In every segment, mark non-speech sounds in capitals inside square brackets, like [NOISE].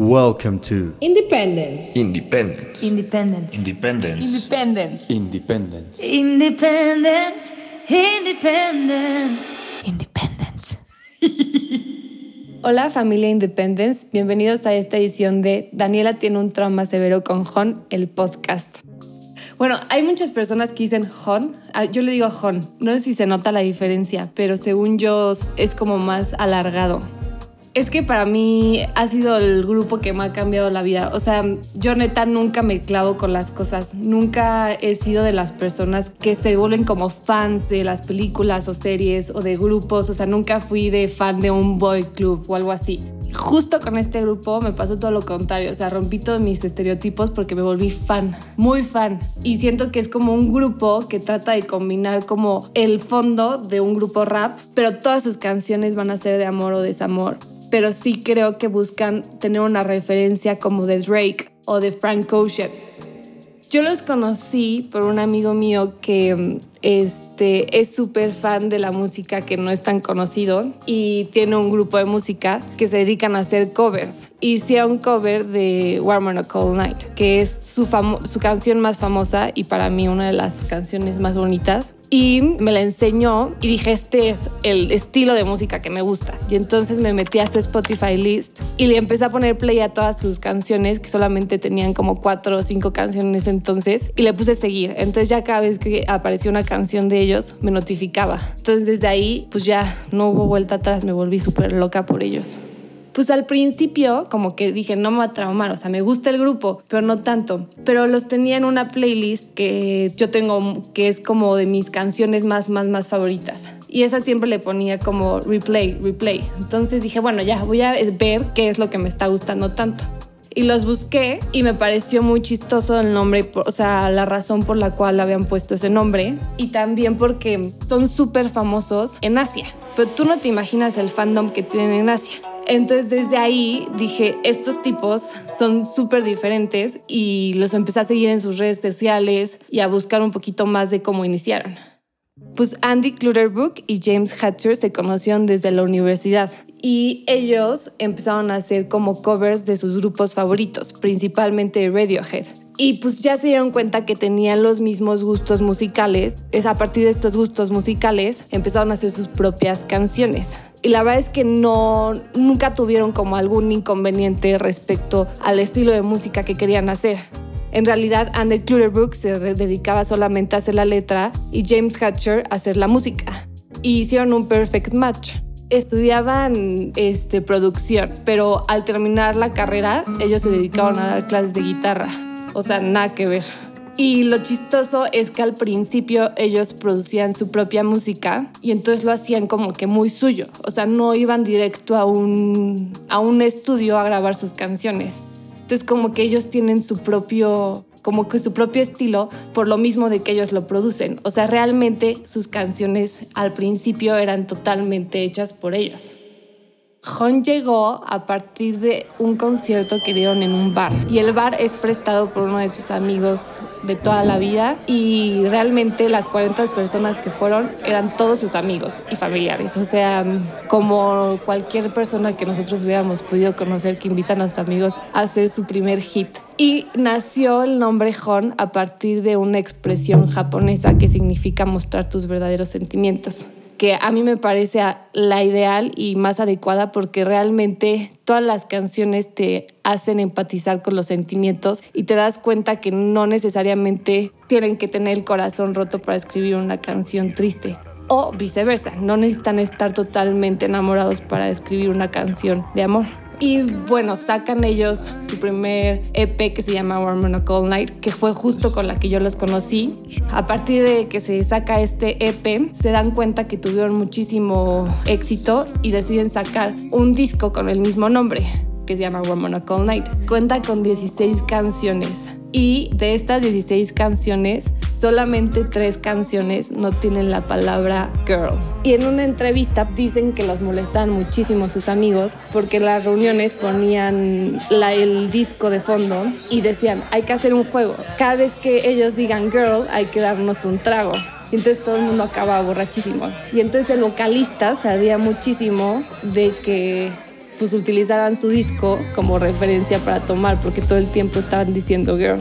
Welcome to Independence. Independence. Independence. Independence. Independence. Independence. Independence. Independence. Independence. [LAUGHS] Hola familia Independence, bienvenidos a esta edición de Daniela tiene un trauma severo con Jon, el podcast. Bueno, hay muchas personas que dicen Jon, ah, yo le digo Jon, no sé si se nota la diferencia, pero según yo es como más alargado. Es que para mí ha sido el grupo que me ha cambiado la vida. O sea, yo neta nunca me clavo con las cosas. Nunca he sido de las personas que se vuelven como fans de las películas o series o de grupos. O sea, nunca fui de fan de un boy club o algo así. Justo con este grupo me pasó todo lo contrario. O sea, rompí todos mis estereotipos porque me volví fan, muy fan. Y siento que es como un grupo que trata de combinar como el fondo de un grupo rap, pero todas sus canciones van a ser de amor o desamor pero sí creo que buscan tener una referencia como de Drake o de Frank Ocean. Yo los conocí por un amigo mío que este, es súper fan de la música que no es tan conocido y tiene un grupo de música que se dedican a hacer covers. Hicieron un cover de Warm on a Cold Night, que es su, su canción más famosa y para mí una de las canciones más bonitas y me la enseñó y dije, este es el estilo de música que me gusta. Y entonces me metí a su Spotify list y le empecé a poner play a todas sus canciones, que solamente tenían como cuatro o cinco canciones entonces, y le puse seguir. Entonces ya cada vez que apareció una canción de ellos, me notificaba. Entonces desde ahí, pues ya no hubo vuelta atrás, me volví súper loca por ellos pues al principio como que dije, no me va a traumar, o sea, me gusta el grupo, pero no tanto. Pero los tenía en una playlist que yo tengo, que es como de mis canciones más, más, más favoritas. Y esa siempre le ponía como replay, replay. Entonces dije, bueno, ya voy a ver qué es lo que me está gustando tanto y los busqué y me pareció muy chistoso el nombre, o sea, la razón por la cual habían puesto ese nombre y también porque son súper famosos en Asia. Pero tú no te imaginas el fandom que tienen en Asia. Entonces desde ahí dije, estos tipos son súper diferentes y los empecé a seguir en sus redes sociales y a buscar un poquito más de cómo iniciaron. Pues Andy Clutterbuck y James Hatcher se conocieron desde la universidad y ellos empezaron a hacer como covers de sus grupos favoritos, principalmente Radiohead. Y pues ya se dieron cuenta que tenían los mismos gustos musicales. Es a partir de estos gustos musicales empezaron a hacer sus propias canciones y la verdad es que no nunca tuvieron como algún inconveniente respecto al estilo de música que querían hacer. En realidad, Andy Clutterbuck se dedicaba solamente a hacer la letra y James Hatcher a hacer la música. Y hicieron un perfect match. Estudiaban este, producción, pero al terminar la carrera, ellos se dedicaban a dar clases de guitarra. O sea, nada que ver. Y lo chistoso es que al principio ellos producían su propia música y entonces lo hacían como que muy suyo. O sea, no iban directo a un, a un estudio a grabar sus canciones. Entonces como que ellos tienen su propio como que su propio estilo por lo mismo de que ellos lo producen. O sea, realmente sus canciones al principio eran totalmente hechas por ellos. Jon llegó a partir de un concierto que dieron en un bar. Y el bar es prestado por uno de sus amigos de toda la vida. Y realmente las 40 personas que fueron eran todos sus amigos y familiares, o sea, como cualquier persona que nosotros hubiéramos podido conocer que invitan a sus amigos a hacer su primer hit. Y nació el nombre Jon a partir de una expresión japonesa que significa mostrar tus verdaderos sentimientos que a mí me parece la ideal y más adecuada porque realmente todas las canciones te hacen empatizar con los sentimientos y te das cuenta que no necesariamente tienen que tener el corazón roto para escribir una canción triste. O viceversa, no necesitan estar totalmente enamorados para escribir una canción de amor. Y bueno, sacan ellos su primer EP que se llama Warm on a Cold Night, que fue justo con la que yo los conocí. A partir de que se saca este EP, se dan cuenta que tuvieron muchísimo éxito y deciden sacar un disco con el mismo nombre, que se llama Warm on a Cold Night. Cuenta con 16 canciones y de estas 16 canciones, solamente tres canciones no tienen la palabra girl. Y en una entrevista dicen que los molestan muchísimo sus amigos porque en las reuniones ponían el disco de fondo y decían, hay que hacer un juego. Cada vez que ellos digan girl, hay que darnos un trago. Y entonces todo el mundo acaba borrachísimo. Y entonces el vocalista sabía muchísimo de que pues utilizaran su disco como referencia para tomar, porque todo el tiempo estaban diciendo girl.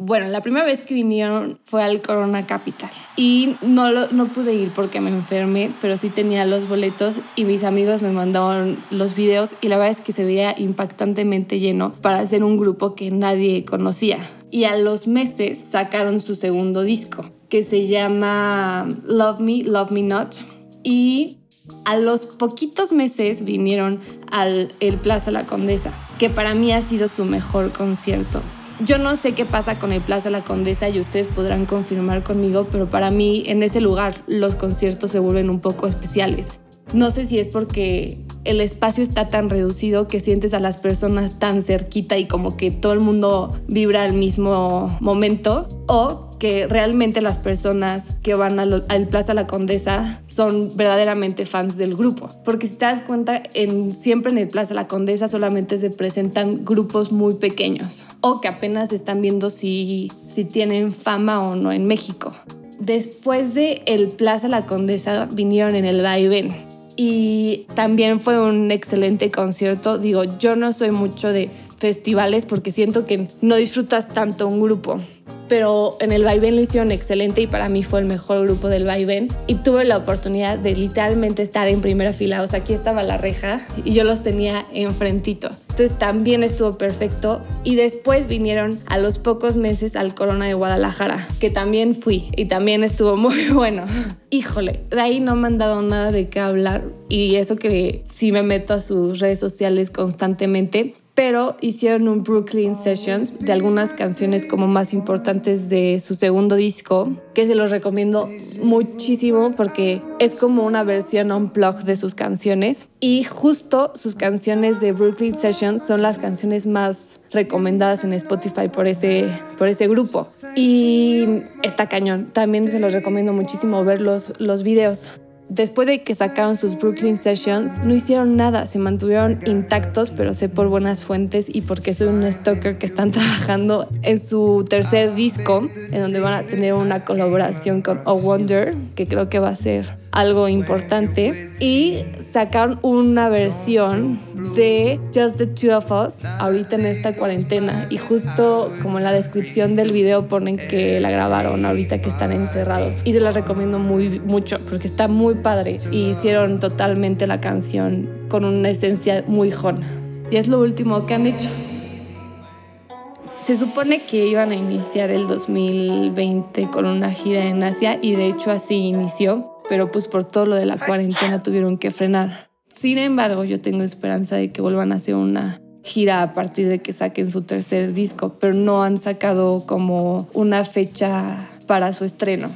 Bueno, la primera vez que vinieron fue al Corona Capital. Y no, no pude ir porque me enfermé, pero sí tenía los boletos y mis amigos me mandaron los videos y la verdad es que se veía impactantemente lleno para hacer un grupo que nadie conocía. Y a los meses sacaron su segundo disco que se llama Love Me, Love Me Not. Y a los poquitos meses vinieron al el Plaza La Condesa, que para mí ha sido su mejor concierto yo no sé qué pasa con el Plaza La Condesa y ustedes podrán confirmar conmigo, pero para mí en ese lugar los conciertos se vuelven un poco especiales. No sé si es porque el espacio está tan reducido que sientes a las personas tan cerquita y como que todo el mundo vibra al mismo momento o que realmente las personas que van al, Plaza La Condesa son verdaderamente fans del grupo. Porque si te das cuenta, en, siempre en el Plaza La Condesa solamente se presentan grupos muy pequeños o que apenas están viendo si, si tienen fama o no en México. Después de el Plaza La Condesa vinieron en el Vaivén y también fue un excelente concierto. Digo, yo no soy mucho de festivales porque siento que no disfrutas tanto un grupo. Pero en el Vaivén lo hicieron excelente y para mí fue el mejor grupo del Vaivén. Y tuve la oportunidad de literalmente estar en primera fila. O sea, aquí estaba la reja y yo los tenía enfrentito. Entonces también estuvo perfecto. Y después vinieron a los pocos meses al Corona de Guadalajara, que también fui y también estuvo [LAUGHS] muy bueno. Híjole, de ahí no me han dado nada de qué hablar. Y eso que sí me meto a sus redes sociales constantemente pero hicieron un Brooklyn Sessions de algunas canciones como más importantes de su segundo disco, que se los recomiendo muchísimo porque es como una versión unplugged de sus canciones y justo sus canciones de Brooklyn Sessions son las canciones más recomendadas en Spotify por ese, por ese grupo. Y está cañón. También se los recomiendo muchísimo ver los, los videos. Después de que sacaron sus Brooklyn Sessions, no hicieron nada, se mantuvieron intactos, pero sé por buenas fuentes y porque soy un stalker que están [LAUGHS] trabajando en su tercer disco, en donde van a tener una colaboración con O Wonder, que creo que va a ser algo importante y sacaron una versión de Just the Two of Us ahorita en esta cuarentena. Y justo como en la descripción del video ponen que la grabaron ahorita que están encerrados. Y se la recomiendo muy mucho porque está muy padre. Y hicieron totalmente la canción con una esencia muy jona. Y es lo último que han hecho. Se supone que iban a iniciar el 2020 con una gira en Asia y de hecho así inició pero pues por todo lo de la cuarentena tuvieron que frenar. Sin embargo, yo tengo esperanza de que vuelvan a hacer una gira a partir de que saquen su tercer disco, pero no han sacado como una fecha para su estreno.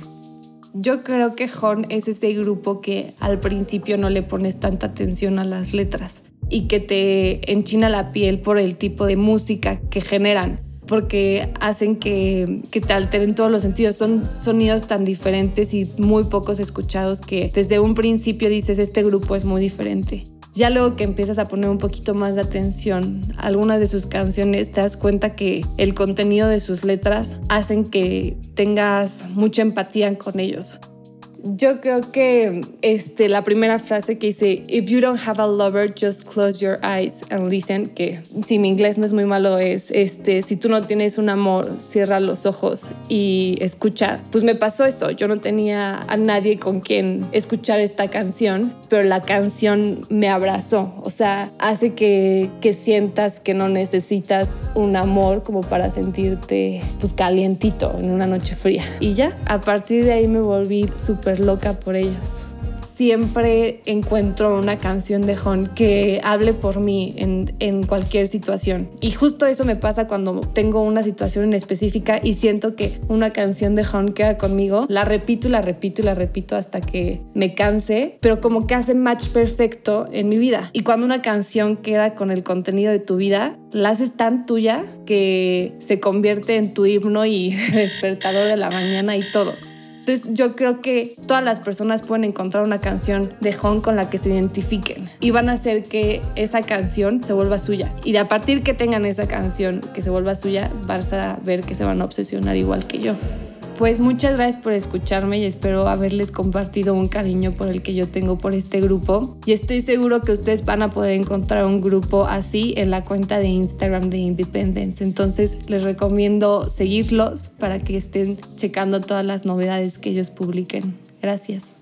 Yo creo que Horn es ese grupo que al principio no le pones tanta atención a las letras y que te enchina la piel por el tipo de música que generan porque hacen que, te alteren todos los sentidos. Son sonidos tan diferentes y muy pocos escuchados que desde un principio dices, este grupo es muy diferente. Ya luego que empiezas a poner un poquito más de atención a algunas de sus canciones, te das cuenta que el contenido de sus letras hacen que tengas mucha empatía con ellos. Yo creo que este, la primera frase que dice, If you don't have a lover, just close your eyes and listen, que si mi inglés no es muy malo, es, este, si tú no tienes un amor, cierra los ojos y escucha. Pues me pasó eso, yo no tenía a nadie con quien escuchar esta canción, pero la canción me abrazó, o sea, hace que, que sientas que no necesitas un amor como para sentirte pues calientito en una noche fría. Y ya, a partir de ahí me volví loca por ellos. Siempre encuentro una canción de Hon que hable por mí en, en, cualquier situación. Y justo eso me pasa cuando tengo una situación en específica y siento que una canción de Hon queda conmigo. La repito y la repito y la repito hasta que me canse, pero como que hace match perfecto en mi vida. Y cuando una canción queda con el contenido de tu vida, la haces tan tuya que se convierte en tu himno y [LAUGHS] despertador de la mañana y todo. Entonces yo creo que todas las personas pueden encontrar una canción de Hong con la que se identifiquen y van a hacer que esa canción se vuelva suya. Y de a partir que tengan esa canción que se vuelva suya, vas a ver que se van a obsesionar igual que yo. Pues muchas gracias por escucharme y espero haberles compartido un cariño por el que yo tengo por este grupo. Y estoy seguro que ustedes van a poder encontrar un grupo así en la cuenta de Instagram de Independence. Entonces les recomiendo seguirlos para que estén checando todas las novedades que ellos publiquen. Gracias.